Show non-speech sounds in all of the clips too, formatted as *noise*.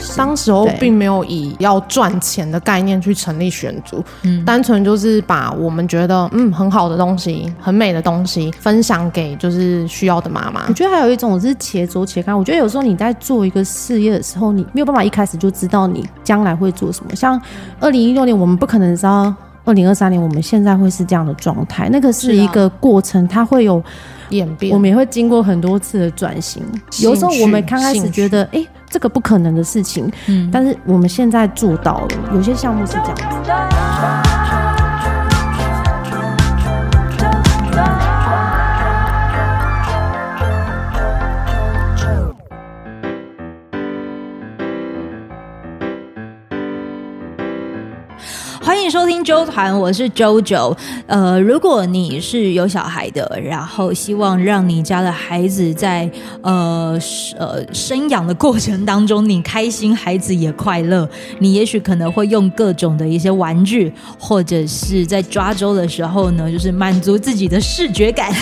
事。当时候并没有以要赚钱的概念去成立选组，嗯，单纯就是把我们觉得嗯很好的东西、很美的东西分享给就是需要的妈妈。我觉得还有一种是且走且看。我觉得有时候你在做一个事业的时候，你没有办法一开始就知道你将来会做什么。像二零一六年，我们不可能知道二零二三年我们现在会是这样的状态，那个是一个过程，它会有。演变，我们也会经过很多次的转型。有时候我们刚开始觉得，哎、欸，这个不可能的事情，嗯，但是我们现在做到了。有些项目是这样子。收听周团，我是周周。呃，如果你是有小孩的，然后希望让你家的孩子在呃呃生养的过程当中，你开心，孩子也快乐，你也许可能会用各种的一些玩具，或者是在抓周的时候呢，就是满足自己的视觉感。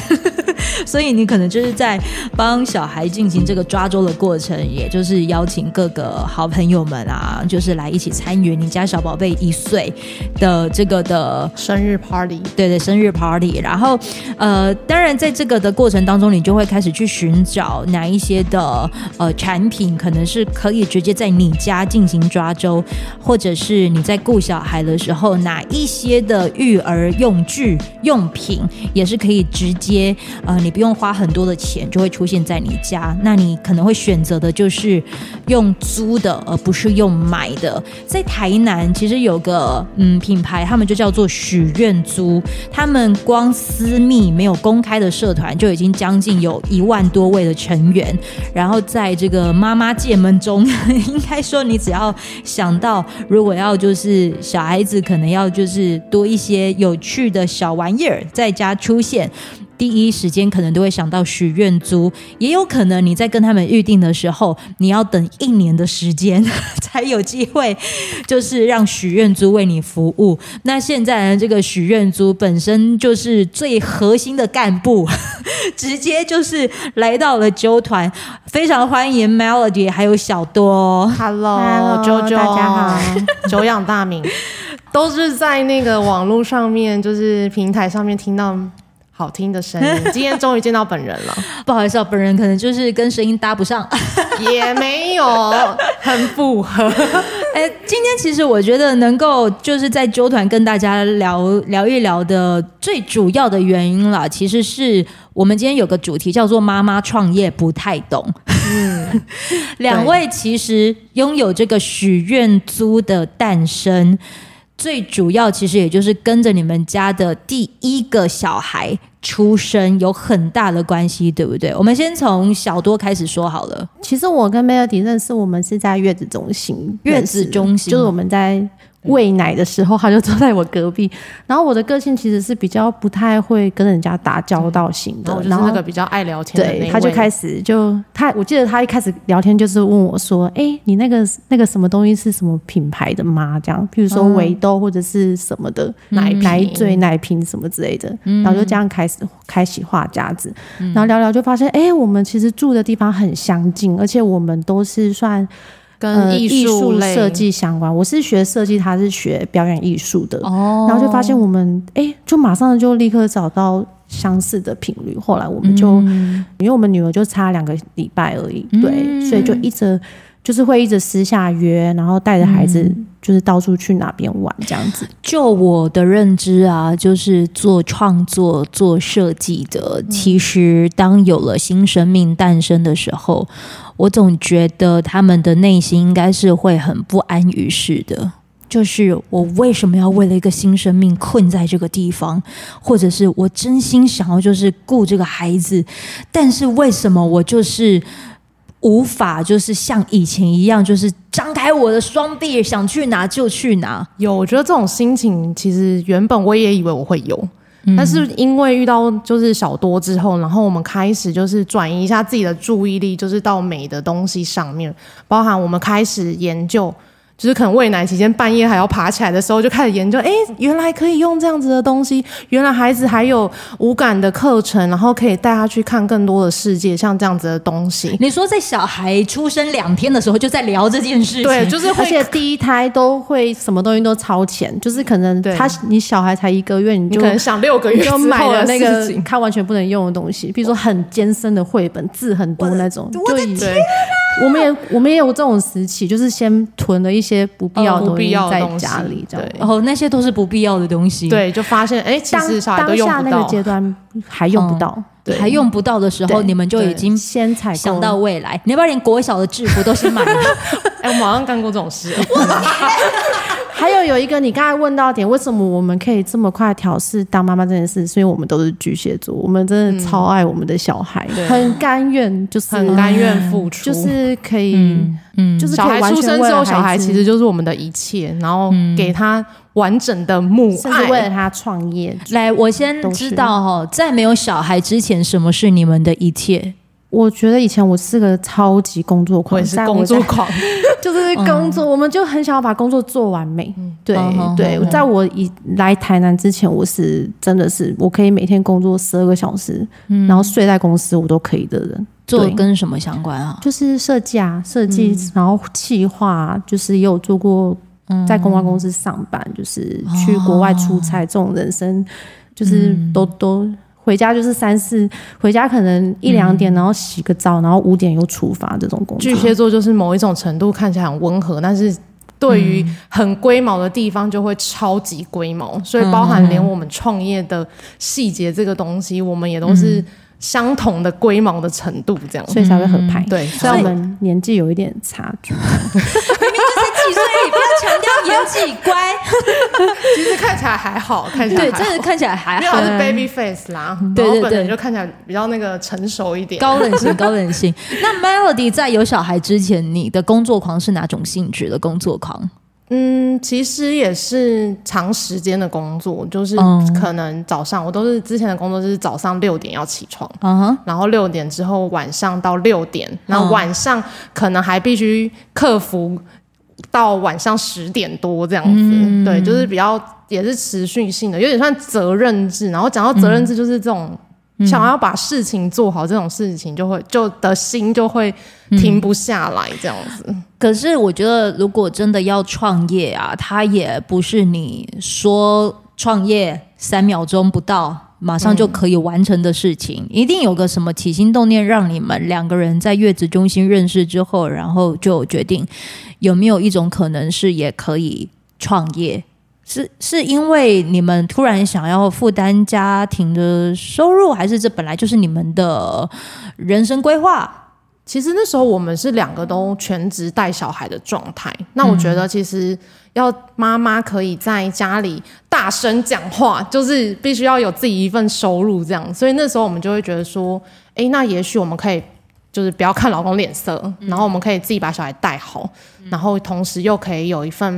所以你可能就是在帮小孩进行这个抓周的过程，也就是邀请各个好朋友们啊，就是来一起参与你家小宝贝一岁的这个的生日 party，对对，生日 party。然后，呃，当然在这个的过程当中，你就会开始去寻找哪一些的呃产品，可能是可以直接在你家进行抓周，或者是你在顾小孩的时候，哪一些的育儿用具用品也是可以直接呃，你不用花很多的钱就会出现在你家。那你可能会选择的就是用租的，而不是用买的。在台南其实有个嗯。品牌他们就叫做许愿租，他们光私密没有公开的社团就已经将近有一万多位的成员。然后在这个妈妈界们中，*laughs* 应该说你只要想到，如果要就是小孩子可能要就是多一些有趣的小玩意儿在家出现。第一时间可能都会想到许愿租，也有可能你在跟他们预定的时候，你要等一年的时间才有机会，就是让许愿租为你服务。那现在呢，这个许愿租本身就是最核心的干部，*laughs* 直接就是来到了纠团，非常欢迎 Melody 还有小多。Hello，JoJo，大家好，*laughs* 久仰大名，*laughs* 都是在那个网络上面，就是平台上面听到。好听的声音，*laughs* 今天终于见到本人了。不好意思啊，本人可能就是跟声音搭不上，*laughs* 也没有很符合。*laughs* 哎、欸，今天其实我觉得能够就是在纠团跟大家聊聊一聊的最主要的原因啦，其实是我们今天有个主题叫做“妈妈创业不太懂”。嗯，两位其实拥有这个许愿租的诞生。最主要其实也就是跟着你们家的第一个小孩出生有很大的关系，对不对？我们先从小多开始说好了。其实我跟 Melody 认识，我们是在月子中心，月子中心就是我们在。喂奶的时候，他就坐在我隔壁。*laughs* 然后我的个性其实是比较不太会跟人家打交道型的，然后那个比较爱聊天的。对，他就开始就他，我记得他一开始聊天就是问我说：“哎、欸，你那个那个什么东西是什么品牌的吗？”这样，譬如说围兜或者是什么的奶奶嘴、奶瓶什么之类的。然后就这样开始开启话匣子，然后聊聊就发现，哎、欸，我们其实住的地方很相近，而且我们都是算。跟艺术设计相关，我是学设计，他是学表演艺术的，哦，然后就发现我们，哎、欸，就马上就立刻找到相似的频率。后来我们就，嗯、因为我们女儿就差两个礼拜而已，对，嗯、所以就一直就是会一直私下约，然后带着孩子就是到处去哪边玩这样子。就我的认知啊，就是做创作、做设计的，其实当有了新生命诞生的时候。我总觉得他们的内心应该是会很不安于世的，就是我为什么要为了一个新生命困在这个地方，或者是我真心想要就是顾这个孩子，但是为什么我就是无法就是像以前一样，就是张开我的双臂，想去哪就去哪？有，我觉得这种心情其实原本我也以为我会有。但是因为遇到就是小多之后，然后我们开始就是转移一下自己的注意力，就是到美的东西上面，包含我们开始研究就是可能喂奶期间半夜还要爬起来的时候，就开始研究，哎，原来可以用这样子的东西，原来孩子还有无感的课程，然后可以带他去看更多的世界，像这样子的东西。*laughs* 你说在小孩出生两天的时候就在聊这件事情，对，就是而且第一胎都会什么东西都超前，就是可能他你小孩才一个月，你就你可能想六个月就买了那个他完全不能用的东西，比如说很艰深的绘本，字很多那种，我的天哪！我们也我们也有这种时期，就是先囤了一些不必要的东西在家里，这样，然后那些都是不必要的东西，对，就发现哎，其实小孩都用不到。当下那个阶段还用不到，对，还用不到的时候，你们就已经先采想到未来，你要不要连国小的制服都先买了？*laughs* 哎，我马上干过这种事。*laughs* 还有有一个，你刚才问到点，为什么我们可以这么快调试当妈妈这件事？是因为我们都是巨蟹座，我们真的超爱我们的小孩，嗯、很甘愿，就是很甘愿付出，就是可以，嗯，嗯就是小孩出生之后，小孩其实就是我们的一切，然后给他完整的母爱，甚至为了他创业。来，我先知道哈，在没有小孩之前，什么是你们的一切？我觉得以前我是个超级工作狂，我也是工作狂，*laughs* 就是工作，嗯、我们就很想要把工作做完美。嗯、对、嗯、对，嗯、在我以来台南之前，我是真的是我可以每天工作十二个小时，嗯、然后睡在公司我都可以的人。做跟什么相关啊？就是设计啊，设计，嗯、然后企划，就是也有做过在公关公司上班，嗯、就是去国外出差，这种人生就是都、嗯、都。回家就是三四，回家可能一两点，然后洗个澡，然后五点又出发这种工作。巨蟹座就是某一种程度看起来很温和，但是对于很龟毛的地方就会超级龟毛，所以包含连我们创业的细节这个东西，我们也都是相同的龟毛的程度，这样，所以才会合拍。对，虽然我们年纪有一点差距。*laughs* 所以不要强调年纪乖，*laughs* 其实看起来还好，看起来对，真的看起来还好，是 baby face 啦，对对对，本人就看起来比较那个成熟一点，高冷型，*laughs* 高冷型。那 Melody 在有小孩之前，你的工作狂是哪种性质的工作狂？嗯，其实也是长时间的工作，就是可能早上我都是之前的工作，就是早上六点要起床，然后六点之后晚上到六点，然后晚上可能还必须克服。到晚上十点多这样子，嗯、对，就是比较也是持续性的，有点算责任制。然后讲到责任制，就是这种、嗯、想要把事情做好这种事情，就会就的心就会停不下来这样子。嗯、可是我觉得，如果真的要创业啊，它也不是你说创业三秒钟不到。马上就可以完成的事情，嗯、一定有个什么起心动念，让你们两个人在月子中心认识之后，然后就决定有没有一种可能是也可以创业？是是因为你们突然想要负担家庭的收入，还是这本来就是你们的人生规划？其实那时候我们是两个都全职带小孩的状态。那我觉得其实。要妈妈可以在家里大声讲话，就是必须要有自己一份收入，这样。所以那时候我们就会觉得说，哎、欸，那也许我们可以，就是不要看老公脸色，嗯、然后我们可以自己把小孩带好，嗯、然后同时又可以有一份，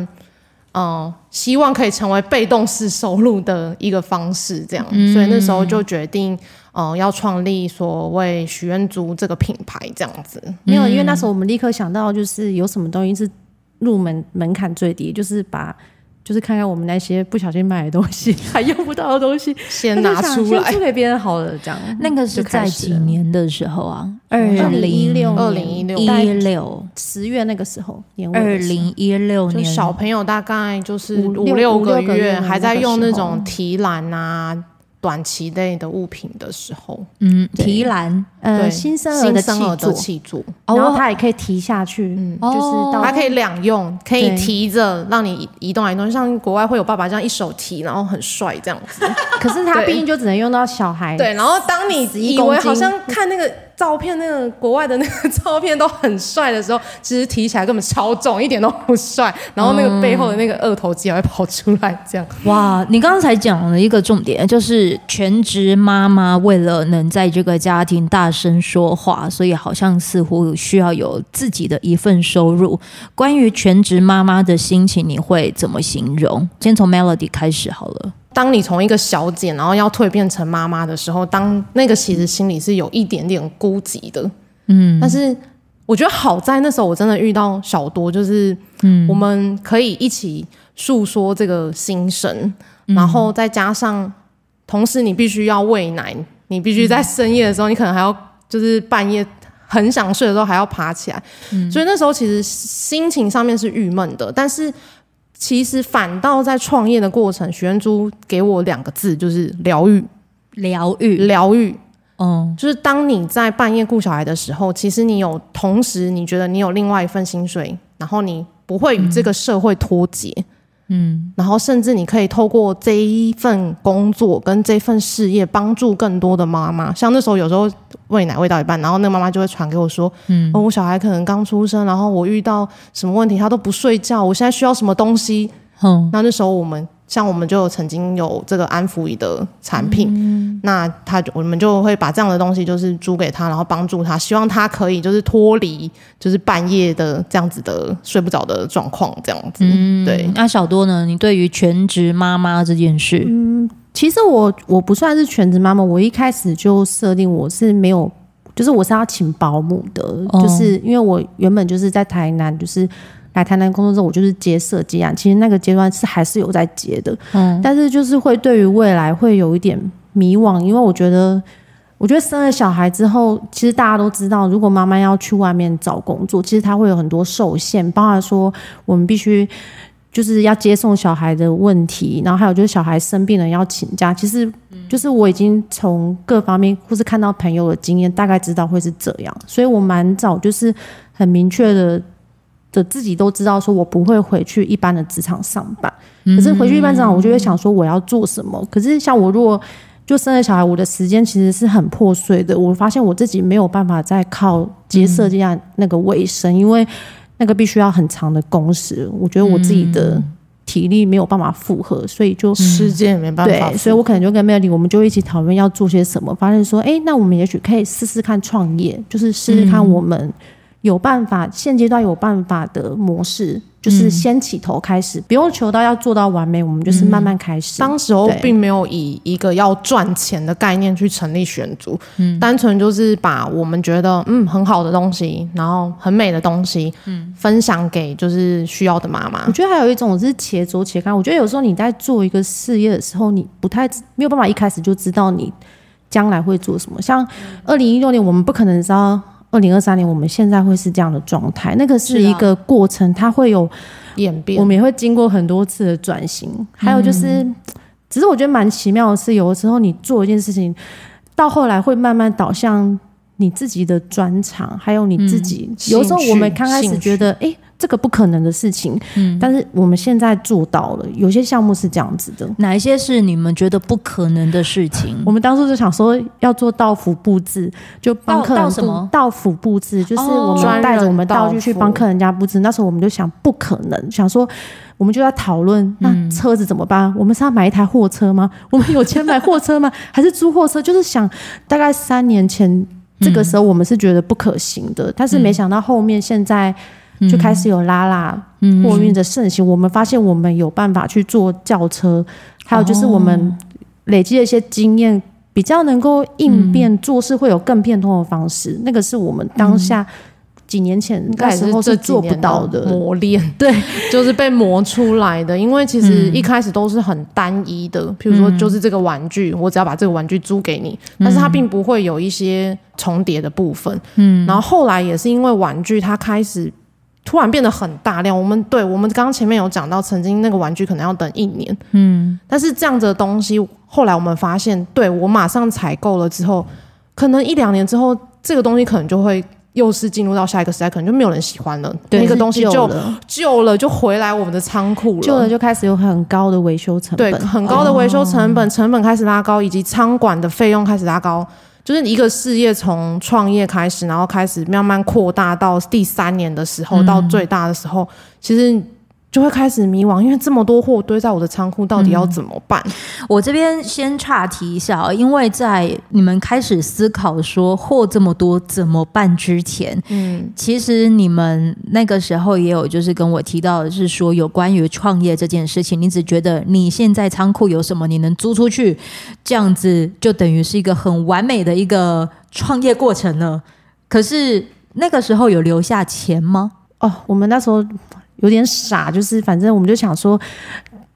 嗯、呃，希望可以成为被动式收入的一个方式，这样。嗯、所以那时候就决定，嗯、呃，要创立所谓许愿珠这个品牌，这样子。没有，因为那时候我们立刻想到，就是有什么东西是。入门门槛最低，就是把，就是看看我们那些不小心买的东西，*laughs* 还用不到的东西，先拿出来，先租给别人好了。这样，那个是在几年的时候啊？二零一六，二零一六，一六十月那个时候，年二零一六年，小朋友大概就是五六个月，还在用那种提篮啊。短期内的物品的时候，嗯，提篮，呃，新生儿的气座，然后它也可以提下去，嗯，就是它可以两用，可以提着让你移动来移动，像国外会有爸爸这样一手提，然后很帅这样子。*laughs* 可是它毕竟就只能用到小孩，对。然后当你以为好像看那个。照片那个国外的那个照片都很帅的时候，其实提起来根本超重，一点都不帅。然后那个背后的那个二头肌还会跑出来，这样。哇，你刚才讲了一个重点，就是全职妈妈为了能在这个家庭大声说话，所以好像似乎需要有自己的一份收入。关于全职妈妈的心情，你会怎么形容？先从 Melody 开始好了。当你从一个小姐，然后要蜕变成妈妈的时候，当那个其实心里是有一点点孤寂的，嗯。但是我觉得好在那时候我真的遇到小多，就是嗯，我们可以一起诉说这个心声，嗯、然后再加上，同时你必须要喂奶，你必须在深夜的时候，嗯、你可能还要就是半夜很想睡的时候还要爬起来，嗯、所以那时候其实心情上面是郁闷的。但是其实反倒在创业的过程，许愿珠给我两个字，就是疗愈，疗愈，疗愈。嗯，就是当你在半夜顾小孩的时候，其实你有同时，你觉得你有另外一份薪水，然后你不会与这个社会脱节，嗯，然后甚至你可以透过这一份工作跟这份事业，帮助更多的妈妈。像那时候有时候喂奶喂到一半，然后那个妈妈就会传给我说，嗯，哦，我小孩可能刚出生，然后我遇到什么问题，他都不睡觉，我现在需要什么东西，嗯，那那时候我们。像我们就曾经有这个安抚仪的产品，嗯、那他我们就会把这样的东西就是租给他，然后帮助他，希望他可以就是脱离就是半夜的这样子的睡不着的状况，这样子。嗯、对。那小多呢？你对于全职妈妈这件事，嗯，其实我我不算是全职妈妈，我一开始就设定我是没有，就是我是要请保姆的，哦、就是因为我原本就是在台南，就是。来台南工作之后，我就是接设计案。其实那个阶段是还是有在接的，嗯，但是就是会对于未来会有一点迷惘，因为我觉得，我觉得生了小孩之后，其实大家都知道，如果妈妈要去外面找工作，其实她会有很多受限，包括说我们必须就是要接送小孩的问题，然后还有就是小孩生病了要请假。其实就是我已经从各方面或是看到朋友的经验，大概知道会是这样，所以我蛮早就是很明确的。的自己都知道，说我不会回去一般的职场上班。可是回去一般职场，我就会想说我要做什么。可是像我如果就生了小孩，我的时间其实是很破碎的。我发现我自己没有办法再靠接设计案那个卫生，因为那个必须要很长的工时。我觉得我自己的体力没有办法负荷，所以就时间也没办法。对，所以我可能就跟 Melody，我们就一起讨论要做些什么。发现说，哎，那我们也许可以试试看创业，就是试试看我们。有办法，现阶段有办法的模式，就是先起头开始，嗯、不用求到要做到完美，我们就是慢慢开始。嗯、当时候并没有以一个要赚钱的概念去成立许愿珠，嗯，单纯就是把我们觉得嗯很好的东西，然后很美的东西，嗯，分享给就是需要的妈妈。我觉得还有一种是且走且看。我觉得有时候你在做一个事业的时候，你不太没有办法一开始就知道你将来会做什么。像二零一六年，我们不可能知道。二零二三年，我们现在会是这样的状态，那个是一个过程，它会有演变，我们也会经过很多次的转型。还有就是，只是我觉得蛮奇妙的是，有的时候你做一件事情，到后来会慢慢导向你自己的专长，还有你自己。有时候我们刚开始觉得，哎。这个不可能的事情，嗯，但是我们现在做到了。有些项目是这样子的，哪一些是你们觉得不可能的事情？*laughs* 我们当初就想说要做道府布置，就帮客人到什么道府布置，就是我们带着我们道具去帮客人家布置。那时候我们就想不可能，想说我们就在讨论，那车子怎么办？我们是要买一台货车吗？我们有钱买货车吗？*laughs* 还是租货车？就是想大概三年前这个时候，我们是觉得不可行的，但是没想到后面现在。就开始有拉拉货运的盛行，嗯、我们发现我们有办法去做轿车，还有就是我们累积了一些经验，比较能够应变做事会有更变通的方式。嗯、那个是我们当下几年前那时候是做不到的磨练，*laughs* 对，就是被磨出来的。因为其实一开始都是很单一的，譬如说就是这个玩具，我只要把这个玩具租给你，但是它并不会有一些重叠的部分。嗯，然后后来也是因为玩具，它开始。突然变得很大量，我们对我们刚刚前面有讲到，曾经那个玩具可能要等一年，嗯，但是这样子的东西，后来我们发现，对，我马上采购了之后，可能一两年之后，这个东西可能就会又是进入到下一个时代，可能就没有人喜欢了，对，那个东西就旧了，就回来我们的仓库了，旧了就开始有很高的维修成本，对，很高的维修成本，哦、成本开始拉高，以及仓管的费用开始拉高。就是一个事业从创业开始，然后开始慢慢扩大到第三年的时候，到最大的时候，其实。就会开始迷惘，因为这么多货堆在我的仓库，到底要怎么办？嗯、我这边先岔题一下，因为在你们开始思考说货这么多怎么办之前，嗯，其实你们那个时候也有就是跟我提到的是说有关于创业这件事情，你只觉得你现在仓库有什么你能租出去，这样子就等于是一个很完美的一个创业过程了。可是。那个时候有留下钱吗？哦，我们那时候有点傻，就是反正我们就想说，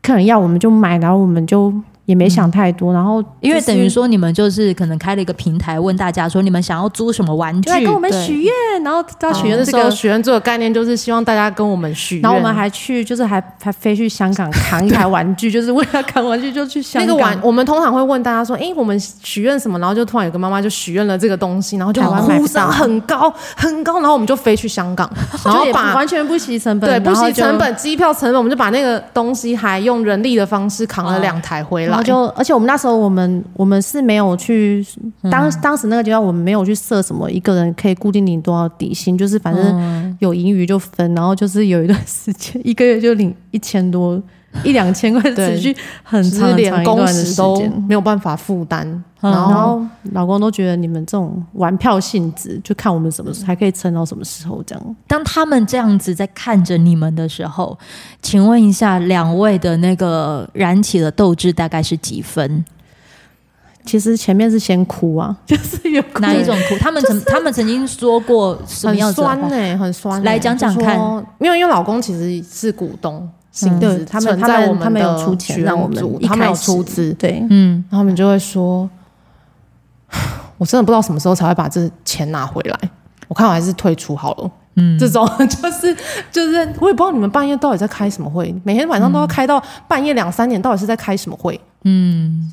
客人要我们就买，然后我们就。也没想太多，然后、就是、因为等于说你们就是可能开了一个平台，问大家说你们想要租什么玩具，对跟我们许愿，然后到许愿的时候，许愿做的概念就是希望大家跟我们许愿，然后我们还去就是还还飞去香港扛一台玩具，*laughs* 就是为了扛玩具就去香港。那个玩，我们通常会问大家说，哎，我们许愿什么？然后就突然有个妈妈就许愿了这个东西，然后就呼声很高很高，然后我们就飞去香港，*laughs* 然后把完全不惜成本，对，不惜成本，机票成本，我们就把那个东西还用人力的方式扛了两台回来，然后就而且我们那。时候我们我们是没有去当当时那个阶段，我们没有去设什么一个人可以固定领多少底薪，就是反正有盈余就分，然后就是有一段时间一个月就领一千多 *laughs* 一两千块，持续很长很长一段的时间没有办法负担，然后老公都觉得你们这种玩票性质，就看我们什么时候还可以撑到什么时候这样。当他们这样子在看着你们的时候，请问一下两位的那个燃起的斗志大概是几分？其实前面是先哭啊，*laughs* 就是有哭哪一种哭？他们曾、就是、他们曾经说过什么样子？很酸呢、欸，很酸、欸。来讲讲看，因为因为老公其实是股东，嗯，对，他们他们他们有出钱让我们，他们有出资，对，嗯，然后他们就会说，我真的不知道什么时候才会把这钱拿回来。我看我还是退出好了。嗯，这种就 *laughs* 是就是，我也不知道你们半夜到底在开什么会，每天晚上都要开到半夜两三点，到底是在开什么会？嗯。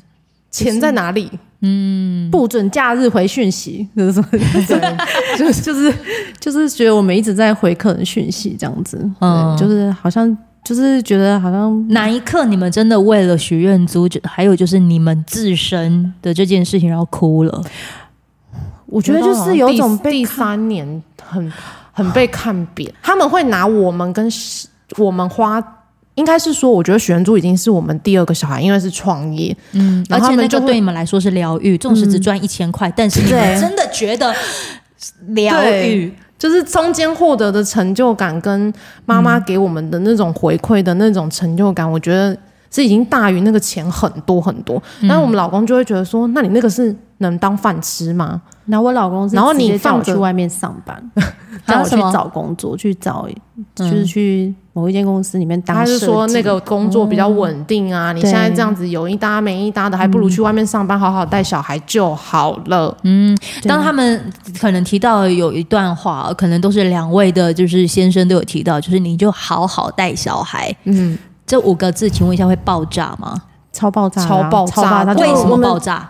钱在哪里？嗯，不准假日回讯息，就是 *laughs* 就是就是就是觉得我们一直在回客人讯息这样子，嗯，就是好像就是觉得好像哪一刻你们真的为了许愿租，还有就是你们自身的这件事情然后哭了。我觉得就是有种被第三年很很被看扁，他们会拿我们跟我们花。应该是说，我觉得许愿珠已经是我们第二个小孩，因为是创业，嗯，而且那个对你们来说是疗愈，纵使只赚一千块，嗯，但是你们真的觉得疗愈，就是中间获得的成就感，跟妈妈给我们的那种回馈的那种成就感，嗯，我觉得是已经大于那个钱很多很多。然后我们老公就会觉得说，那你那个是能当饭吃吗？然后我老公是，然后你放我去外面上班，*laughs* 让我去找工作，去找就是去某一间公司里面当。他是说那个工作比较稳定啊，你现在这样子有一搭没一搭的，还不如去外面上班，好好带小孩就好了。嗯，当他们可能提到有一段话，可能都是两位的，就是先生都有提到，就是你就好好带小孩。嗯，这五个字，请问一下会爆炸吗？超爆炸，超爆炸，为什么爆炸？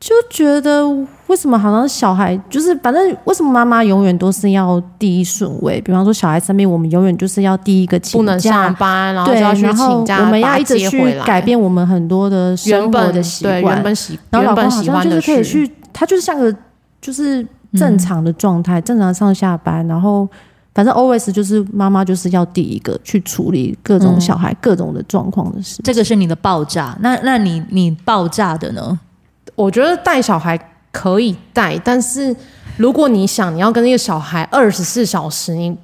就觉得为什么好像小孩就是反正为什么妈妈永远都是要第一顺位？比方说小孩生病，我们永远就是要第一个请假，不能上班，然后就要去请假，我们要一直去改变我们很多的生活的习惯。原本习，然后老公好像就是可以去，他就是像个就是正常的状态，正常上下班，然后反正 always 就是妈妈就是要第一个去处理各种小孩各种的状况的事。这个是你的爆炸，那那你你爆炸的呢？我觉得带小孩可以带，但是如果你想你要跟那个小孩二十四小时，你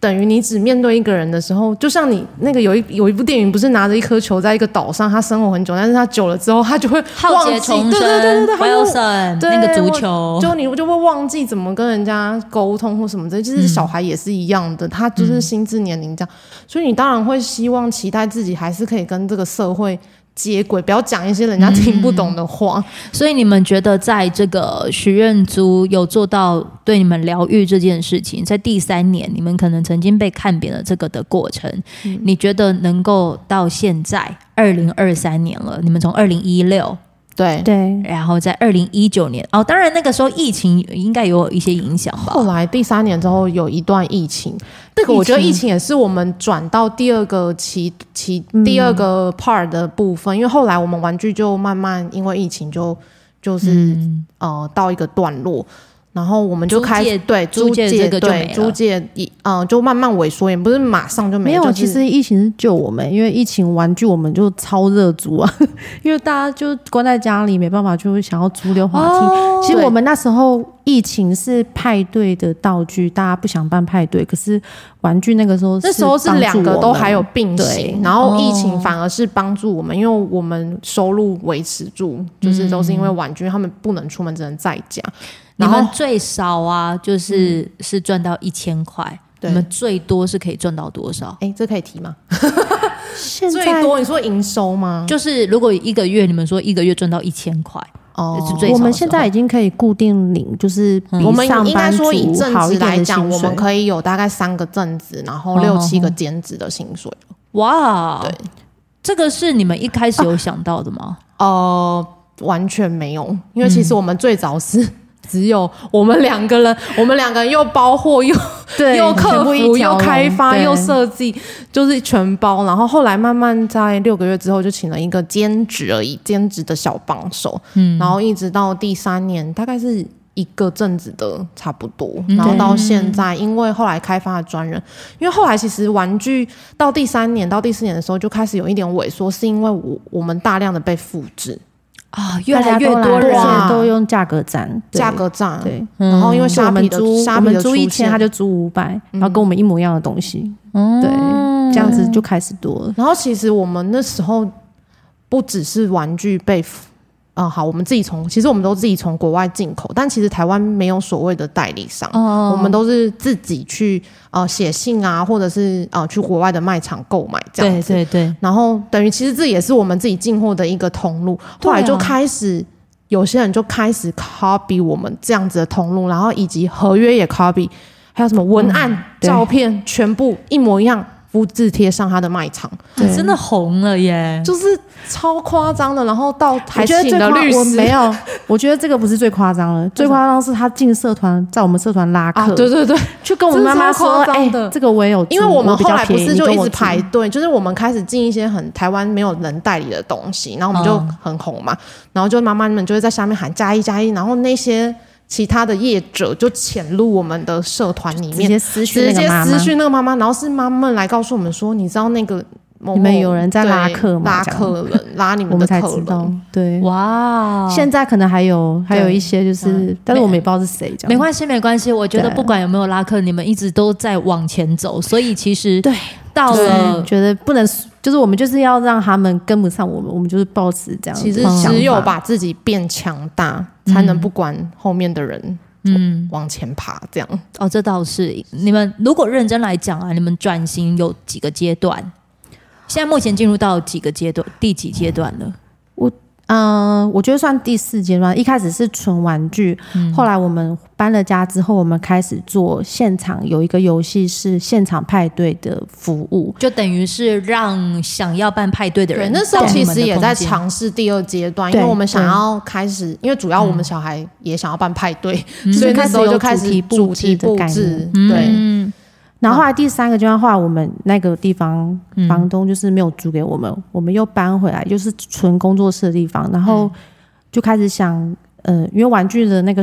等于你只面对一个人的时候，就像你那个有一有一部电影，不是拿着一颗球在一个岛上，他生活很久，但是他久了之后，他就会忘记，对对对对对，Wilson 那个足球，就你就会忘记怎么跟人家沟通或什么的，其实小孩也是一样的，嗯、他就是心智年龄这样，所以你当然会希望期待自己还是可以跟这个社会。接轨，不要讲一些人家听不懂的话。嗯，所以你们觉得，在这个许愿珠有做到对你们疗愈这件事情，在第三年，你们可能曾经被看扁了这个的过程，嗯，你觉得能够到现在二零二三年了，你们从二零一六。对。对，然后在二零一九年哦，当然那个时候疫情应该有一些影响吧。后来第三年之后有一段疫情，这个我觉得疫情也是我们转到第二个期期第二个 part 的部分，嗯，因为后来我们玩具就慢慢因为疫情就就是，嗯，呃到一个段落。然后我们就开始对租借这个对租借一嗯，就慢慢萎缩，也不是马上就没有。其实疫情是救我们，因为疫情玩具我们就超热租啊，*laughs* 因为大家就关在家里没办法，就会想要租溜滑梯。哦、其实我们那时候疫情是派对的道具，大家不想办派对，可是玩具那个时候那时候是两个都还有并行，然后疫情反而是帮助我们，因为我们收入维持住，就是都是因为玩具他们不能出门，只能在家。你们最少啊，就是、嗯、是赚到一千块。你们最多是可以赚到多少？哎，这可以提吗？*laughs* 现在最多你说营收吗？就是如果一个月你们说一个月赚到一千块哦，是最我们现在已经可以固定领，就是我们应该说以正职来讲，我们可以有大概三个正职，然后六七个兼职的薪水。哇，对，这个是你们一开始有想到的吗？啊、呃，完全没有，因为其实我们最早是。只有我们两个人，我们两个人又包货又对 *laughs* 又客服又开发又设计，就是全包。然后后来慢慢在六个月之后就请了一个兼职而已，兼职的小帮手。嗯，然后一直到第三年，大概是一个阵子的差不多。然后到现在，因为后来开发了专人，因为后来其实玩具到第三年到第四年的时候就开始有一点萎缩，是因为我我们大量的被复制。啊，越来越多人都用价格战，价格战对。然后因为虾皮的租，我们租一千，他就租五百，然后跟我们一模一样的东西，对，这样子就开始多了。然后其实我们那时候不只是玩具被。嗯，好，我们自己从其实我们都自己从国外进口，但其实台湾没有所谓的代理商，哦、我们都是自己去呃写信啊，或者是呃去国外的卖场购买这样子。对对对。然后等于其实这也是我们自己进货的一个通路。后来就开始、啊、有些人就开始 copy 我们这样子的通路，然后以及合约也 copy，还有什么文案、嗯、照片全部一模一样。复制贴上他的卖场，对，真的红了耶！就是超夸张的，然后到还请了律师，我没有，我觉得这个不是最夸张的，*laughs* 最夸张是他进社团，在我们社团拉客，啊，对对对，去跟我们妈妈说，哎，这个我也有，因为我们后来不是就一直排队，就是我们开始进一些很台湾没有人代理的东西，然后我们就很红嘛，然后就妈妈们就会在下面喊加一加一，然后那些。其他的业者就潜入我们的社团里面，直接私讯那个妈妈，直接私讯那个妈妈，然后是妈妈们来告诉我们说，你知道那个某某你们有人在拉客吗？拉客人，拉你们的客人，对，哇，现在可能还有还有一些就是，但是我们也不知道是谁，没关系，没关系。我觉得不管有没有拉客，你们一直都在往前走，所以其实对，到了觉得不能。就是我们就是要让他们跟不上我们，我们就是抱持这样。其实只有把自己变强大，嗯、才能不管后面的人，嗯，往前爬这样。哦，这倒是。你们如果认真来讲啊，你们转型有几个阶段？现在目前进入到几个阶段？第几阶段了？我。嗯、呃，我觉得算第四阶段。一开始是纯玩具，嗯、后来我们搬了家之后，我们开始做现场有一个游戏是现场派对的服务，就等于是让想要办派对的人。那时候其实也在尝试第二阶段，因为我们想要开始，因为主要我们小孩也想要办派对，嗯、*laughs* 所以那时候就开始主题布置，对。嗯然后后来第三个阶段，后来我们那个地方房东就是没有租给我们，嗯、我们又搬回来，就是纯工作室的地方。然后就开始想，呃，因为玩具的那个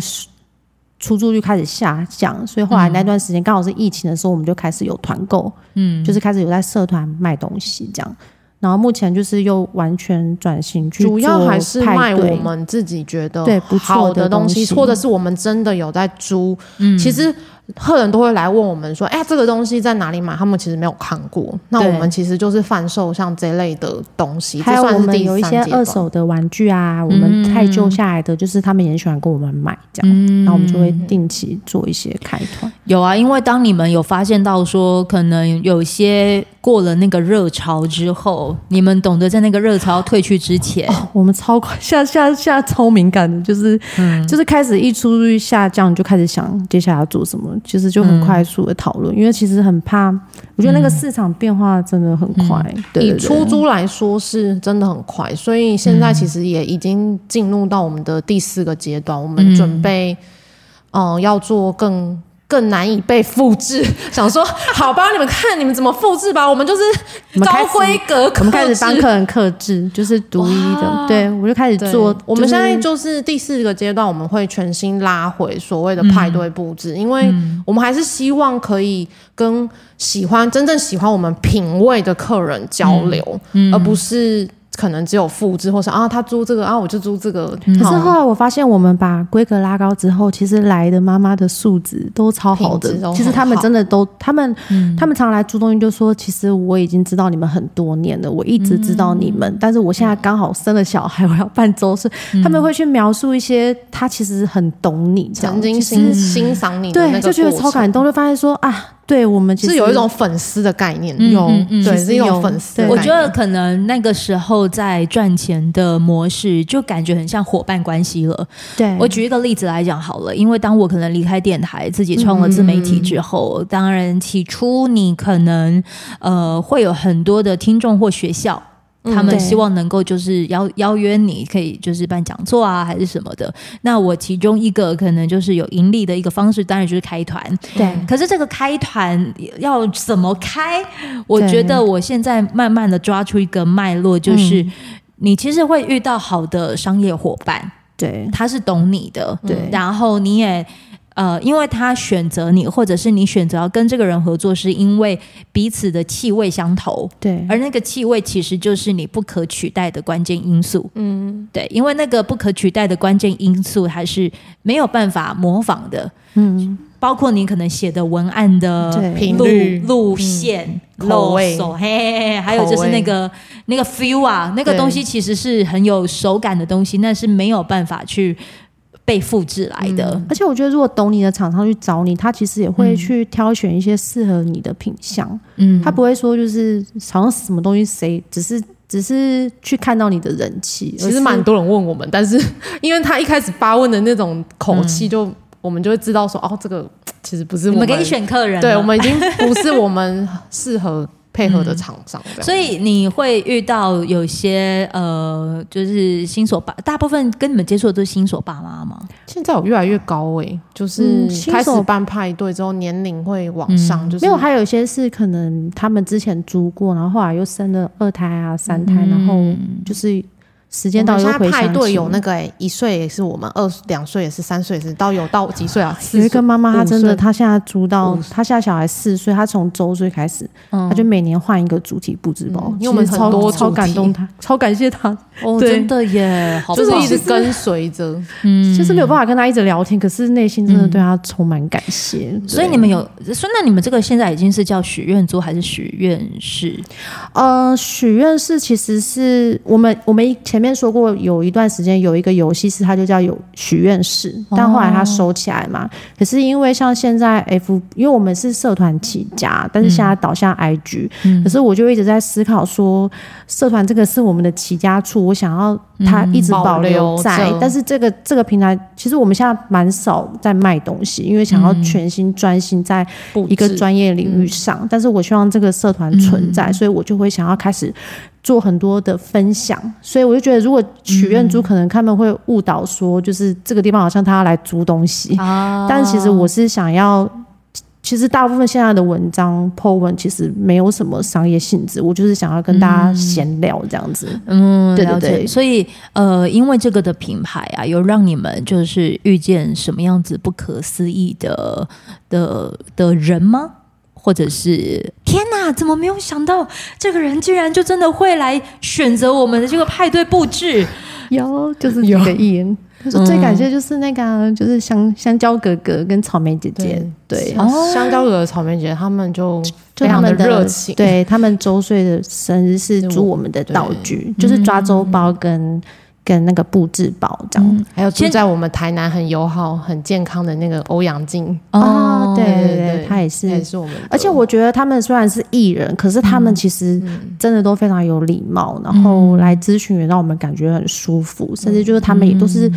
出租率开始下降，所以后来那段时间刚好是疫情的时候，我们就开始有团购，嗯，就是开始有在社团卖东西这样。然后目前就是又完全转型去做，主要还是卖我们自己觉得对不错的东西，或者是我们真的有在租，嗯，其实。客人都会来问我们说：“哎，这个东西在哪里买？”他们其实没有看过。那我们其实就是贩售像这类的东西，还有我们有一些二手的玩具啊，我们太旧下来的，就是他们也喜欢跟我们买这样。嗯，那我们就会定期做一些开团。有啊，因为当你们有发现到说，可能有些过了那个热潮之后，你们懂得在那个热潮退去之前，哦、我们超快，下下下超敏感的，就是、嗯、就是开始一出率下降，就开始想接下来要做什么。其实就很快速的讨论，嗯、因为其实很怕，我觉得那个市场变化真的很快。嗯、对对对，以出租来说是真的很快，所以现在其实也已经进入到我们的第四个阶段，我们准备，嗯、呃，要做更。更难以被复制，*laughs* 想说好吧，你们看你们怎么复制吧，我们就是高规格，我们开始帮客人克制，就是独一的。对，我就开始做。就是、我们现在就是第四个阶段，我们会全新拉回所谓的派对布置，嗯、因为我们还是希望可以跟喜欢真正喜欢我们品味的客人交流，嗯嗯、而不是。可能只有复制，或是啊他租这个啊我就租这个。可是后来我发现，我们把规格拉高之后，其实来的妈妈的素质都超好的。其实他们真的都，他们、嗯、他们常来租东西就说，其实我已经知道你们很多年了，我一直知道你们，嗯、但是我现在刚好生了小孩，我要办周岁，嗯、他们会去描述一些他其实很懂你，曾经欣欣赏你对，就觉得超感动，就发现说啊。对我们是有一种粉丝的概念，嗯、有对是一种粉丝。我觉得可能那个时候在赚钱的模式就感觉很像伙伴关系了。对，我举一个例子来讲好了，因为当我可能离开电台，自己创了自媒体之后，嗯、当然起初你可能呃会有很多的听众或学校。他们希望能够就是邀邀约你，可以就是办讲座啊，还是什么的。那我其中一个可能就是有盈利的一个方式，当然就是开团。对。可是这个开团要怎么开？我觉得我现在慢慢的抓出一个脉络，就是你其实会遇到好的商业伙伴，对，他是懂你的，对，然后你也。呃，因为他选择你，或者是你选择要跟这个人合作，是因为彼此的气味相投。对，而那个气味其实就是你不可取代的关键因素。嗯，对，因为那个不可取代的关键因素还是没有办法模仿的。嗯，包括你可能写的文案的路路线、嗯、口味，嘿，嘿，嘿，还有就是那个那个 feel 啊，那个东西其实是很有手感的东西，那是没有办法去。被复制来的，嗯，而且我觉得，如果懂你的厂商去找你，他其实也会去挑选一些适合你的品相。嗯，他不会说就是好像什么东西谁，只是只是去看到你的人气。其实蛮多人问我们，但是 *laughs* 因为他一开始发问的那种口气，就、嗯、我们就会知道说，哦，这个其实不是我们，我们给你选客人，对，我们已经不是我们适合。配合的厂商，嗯，所以你会遇到有些呃，就是新手爸，大部分跟你们接触的都是新手爸妈吗？现在我越来越高哎，欸，就是开始办派对之后，年龄会往上，就是，嗯，没有，还有一些是可能他们之前租过，然后后来又生了二胎啊、三胎，嗯，然后就是。时间到，现在派对有那个哎、欸，一岁也是我们，二两岁也是，三岁也是，到有到几岁啊？有一个妈妈，她真的，她现在租到，她现在小孩四岁，她从周岁开始，她就每年换一个主题布置包，因为我们超多超感动她，超感谢她，*laughs* 哦，真的耶，*laughs* 就是一直跟 *laughs* 随着，嗯，就是没有办法跟她一直聊天，可是内心真的对她充满感谢。所以你们有所以，那你们这个现在已经是叫许愿桌还是许愿室？呃，许愿室其实是我们我们前面。说过有一段时间有一个游戏是它就叫有许愿室，但后来它收起来嘛。哦、可是因为像现在 F，因为我们是社团起家，但是现在倒向 IG，、嗯、可是我就一直在思考说，社团这个是我们的起家处，我想要它一直保留在。嗯、但是这个这个平台其实我们现在蛮少在卖东西，因为想要全心专心在一个专业领域上。嗯、但是我希望这个社团存在，嗯、所以我就会想要开始。做很多的分享，所以我就觉得，如果许愿租可能他们会误导说，就是这个地方好像他要来租东西，嗯、但其实我是想要，其实大部分现在的文章 po 文其实没有什么商业性质，我就是想要跟大家闲聊这样子。嗯，对对对。所以呃，因为这个的品牌啊，有让你们就是遇见什么样子不可思议的的的人吗？或者是天哪，怎么没有想到这个人居然就真的会来选择我们的这个派对布置？有，就是有个意。他说最感谢就是那个，就是香香蕉哥哥跟草莓姐姐。对，香蕉哥哥、草莓姐姐他们就非常的热情。对，他们周岁的生日是租我们的道具，就是抓周包跟。跟那个布置宝这样，嗯、还有住在我们台南很友好、很健康的那个欧阳靖。哦，对对对，他也是，也是我们。而且我觉得他们虽然是艺人，可是他们其实真的都非常有礼貌，嗯、然后来咨询也让我们感觉很舒服，嗯、甚至就是他们也都是，嗯、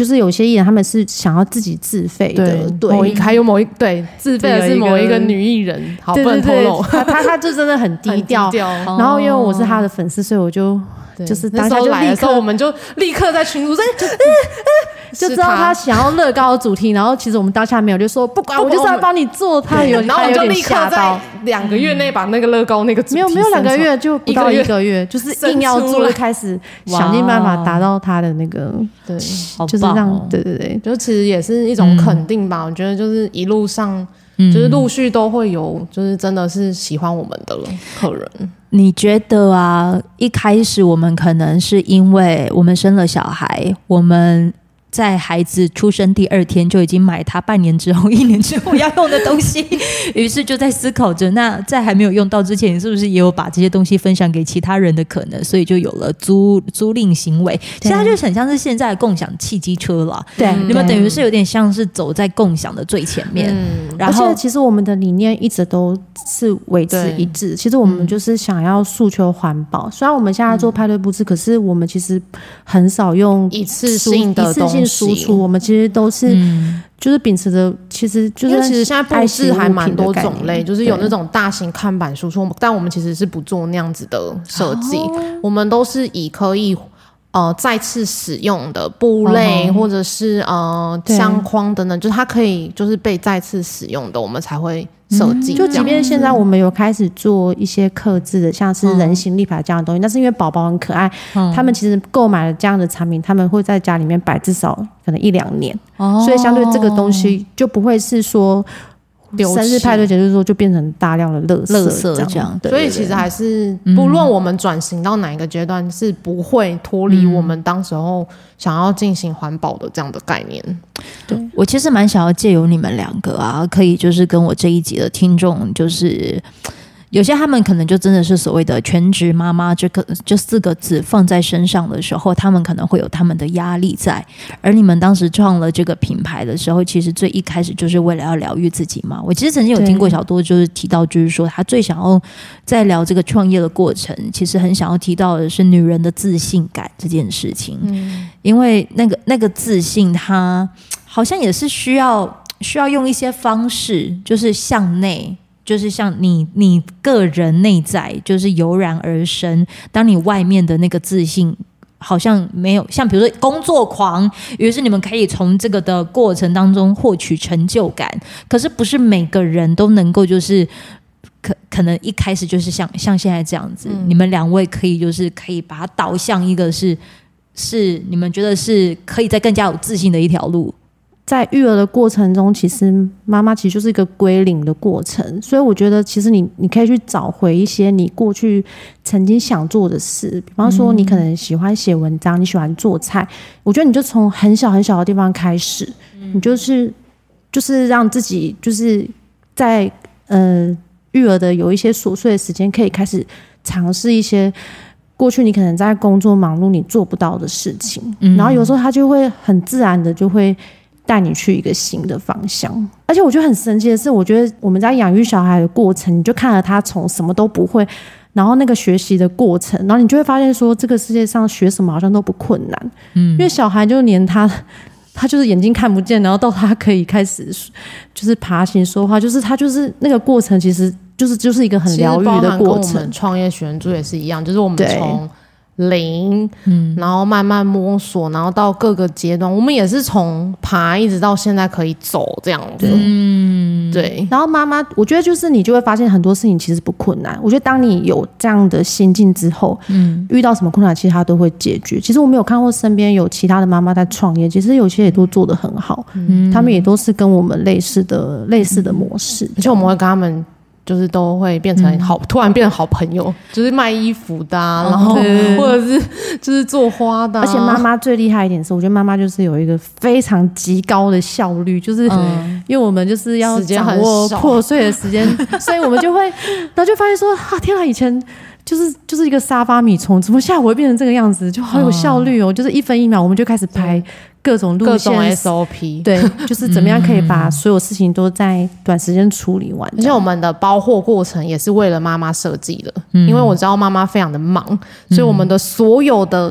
就是有些艺人他们是想要自己自费的，对，某一还有某一对自费的是某一个女艺人，好不能透露，他他他就真的 *laughs* 很低调，然后因为我是他的粉丝，所以我就。就是当时来的时候，我们就立刻在群组在就 *laughs* *laughs* *laughs* 就知道他想要乐高的主题，然后其实我们当下没有，就说不管，我就是要帮你做。他有，然后我们就立刻在两个月内把那个乐高那个没有没有两个月就不到一个月，*laughs* 就是硬要做，开始想尽办法达到他的那个对，就是这样，对对对，就其实也是一种肯定吧。我觉得就是一路上。嗯，就是陆续都会有，就是真的是喜欢我们的客人。你觉得啊，一开始我们可能是因为我们生了小孩，我们。在孩子出生第二天就已经买他半年之后、一年之后要用的东西，*laughs* 于是就在思考着，那在还没有用到之前，你是不是也有把这些东西分享给其他人的可能？所以就有了租租赁行为。其实它就很像是现在的共享汽机车了。对，你们等于是有点像是走在共享的最前面。嗯、然后，其实我们的理念一直都是维持一致。其实我们就是想要诉求环保。虽然我们现在做派对布置，可是我们其实很少用一次性的东西。输出，我们其实都是，就是秉持着，其实就是其实现在布置还蛮多种类，就是有那种大型看板输出，但我们其实是不做那样子的设计，我们都是以可以呃再次使用的布类或者是呃相框等等，就是它可以就是被再次使用的，我们才会。设计、嗯、就即便现在我们有开始做一些刻制的，像是人形立牌这样的东西，那、嗯、是因为宝宝很可爱，嗯、他们其实购买了这样的产品，他们会在家里面摆至少可能一两年，哦、所以相对这个东西就不会是说。生日派对结束之后就变成大量的垃圾，垃圾这样，所以其实还是不论我们转型到哪一个阶段，是不会脱离我们当时候想要进行环保的这样的概念。对，我其实蛮想要借由你们两个啊，可以就是跟我这一集的听众就是。有些他们可能就真的是所谓的全职妈妈，这个这四个字放在身上的时候，他们可能会有他们的压力在。而你们当时创了这个品牌的时候，其实最一开始就是为了要疗愈自己嘛。我其实曾经有听过小多就是提到，就是说他最想要在聊这个创业的过程，其实很想要提到的是女人的自信感这件事情。嗯，因为那个那个自信，它好像也是需要需要用一些方式，就是向内。就是像你，你个人内在就是油然而生。当你外面的那个自信好像没有，像比如说工作狂，于是你们可以从这个的过程当中获取成就感。可是不是每个人都能够，就是可可能一开始就是像像现在这样子。嗯、你们两位可以就是可以把它导向一个是是你们觉得是可以再更加有自信的一条路。在育儿的过程中，其实妈妈其实就是一个归零的过程，所以我觉得其实你你可以去找回一些你过去曾经想做的事，比方说你可能喜欢写文章，你喜欢做菜，我觉得你就从很小很小的地方开始，你就是就是让自己就是在呃育儿的有一些琐碎的时间，可以开始尝试一些过去你可能在工作忙碌你做不到的事情，然后有时候他就会很自然的就会。带你去一个新的方向，而且我觉得很神奇的是，我觉得我们在养育小孩的过程，你就看了他从什么都不会，然后那个学习的过程，然后你就会发现说，这个世界上学什么好像都不困难，嗯，因为小孩就连他，*laughs* 他就是眼睛看不见，然后到他可以开始就是爬行说话，就是他就是那个过程，其实就是就是一个很疗愈的过程。创业学院也是一样，就是我们从。零，嗯，然后慢慢摸索，然后到各个阶段，我们也是从爬一直到现在可以走这样子，嗯，对。然后妈妈，我觉得就是你就会发现很多事情其实不困难。我觉得当你有这样的心境之后，嗯，遇到什么困难，其实他都会解决。其实我没有看过身边有其他的妈妈在创业，其实有些也都做得很好，嗯，他们也都是跟我们类似的类似的模式，而且我们会跟他们。就是都会变成好，突然变成好朋友，就是卖衣服的，然后或者是就是做花的。而且妈妈最厉害一点是，我觉得妈妈就是有一个非常极高的效率，就是因为我们就是要掌握破碎的时间，所以我们就会，*laughs* 然后就发现说啊，天啊，以前就是就是一个沙发米虫，怎么现在我会变成这个样子，就好有效率哦，就是一分一秒我们就开始拍。各种路线、各种 SOP，*laughs* 对，就是怎么样可以把所有事情都在短时间处理完。而且我们的包货过程也是为了妈妈设计的，嗯、因为我知道妈妈非常的忙，所以我们的所有的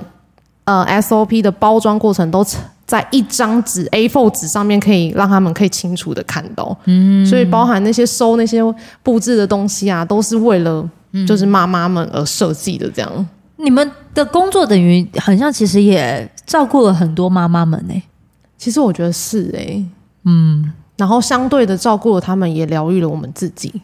呃 SOP 的包装过程都在一张纸 A4 纸上面，可以让他们可以清楚的看到。嗯，所以包含那些收那些布置的东西啊，都是为了就是妈妈们而设计的这样。你们的工作等于好像其实也照顾了很多妈妈们呢、欸。其实我觉得是哎、欸，嗯，然后相对的照顾了他们，也疗愈了我们自己。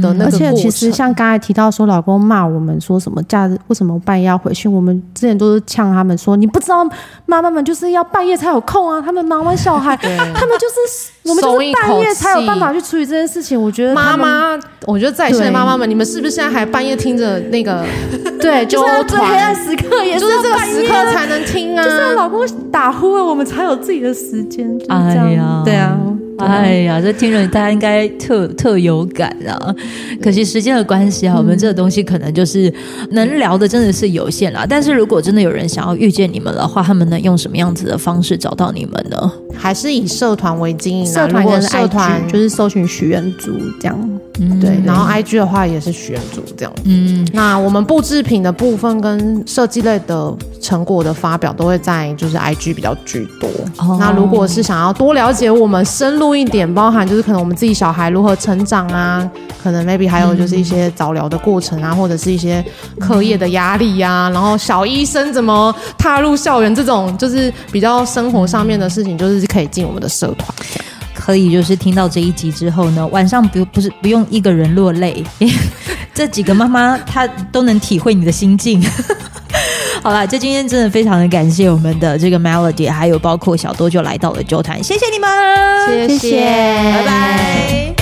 的那个过程。而且其实像刚才提到说，老公骂我们说什么假日为什么半夜要回去，我们之前都是呛他们说，你不知道妈妈们就是要半夜才有空啊，他们忙完小孩，*laughs* 他们就是 *laughs* 我们就是半夜才有办法去处理这件事情。我觉得妈妈，我觉得在线的妈妈们，你们是不是现在还半夜听着那个？*laughs* 对，就是最黑暗时刻，也是这个时刻才能听啊，就是老公打呼了，我们才有自己的时间。哎呀，对啊。哎呀，这听着大家应该特特有感啊！可惜时间的关系啊，我们这个东西可能就是能聊的真的是有限啦。但是如果真的有人想要遇见你们的话，他们能用什么样子的方式找到你们呢？还是以社团为经营，社团跟社团就是搜寻许愿族这样。嗯，对。然后 IG 的话也是许愿竹这样。嗯，那我们布制品的部分跟设计类的成果的发表都会在就是 IG 比较居多。哦。那如果是想要多了解我们深入一点，包含就是可能我们自己小孩如何成长啊，可能 maybe 还有就是一些早疗的过程啊，或者是一些课业的压力呀，然后小医生怎么踏入校园这种就是比较生活上面的事情，就是可以进我们的社团。可以就是听到这一集之后呢，晚上不不是不用一个人落泪，*laughs* 这几个妈妈她都能体会你的心境。*laughs* 好了，这今天真的非常的感谢我们的这个 Melody，还有包括小多就来到了周团，谢谢你们，谢谢。谢谢。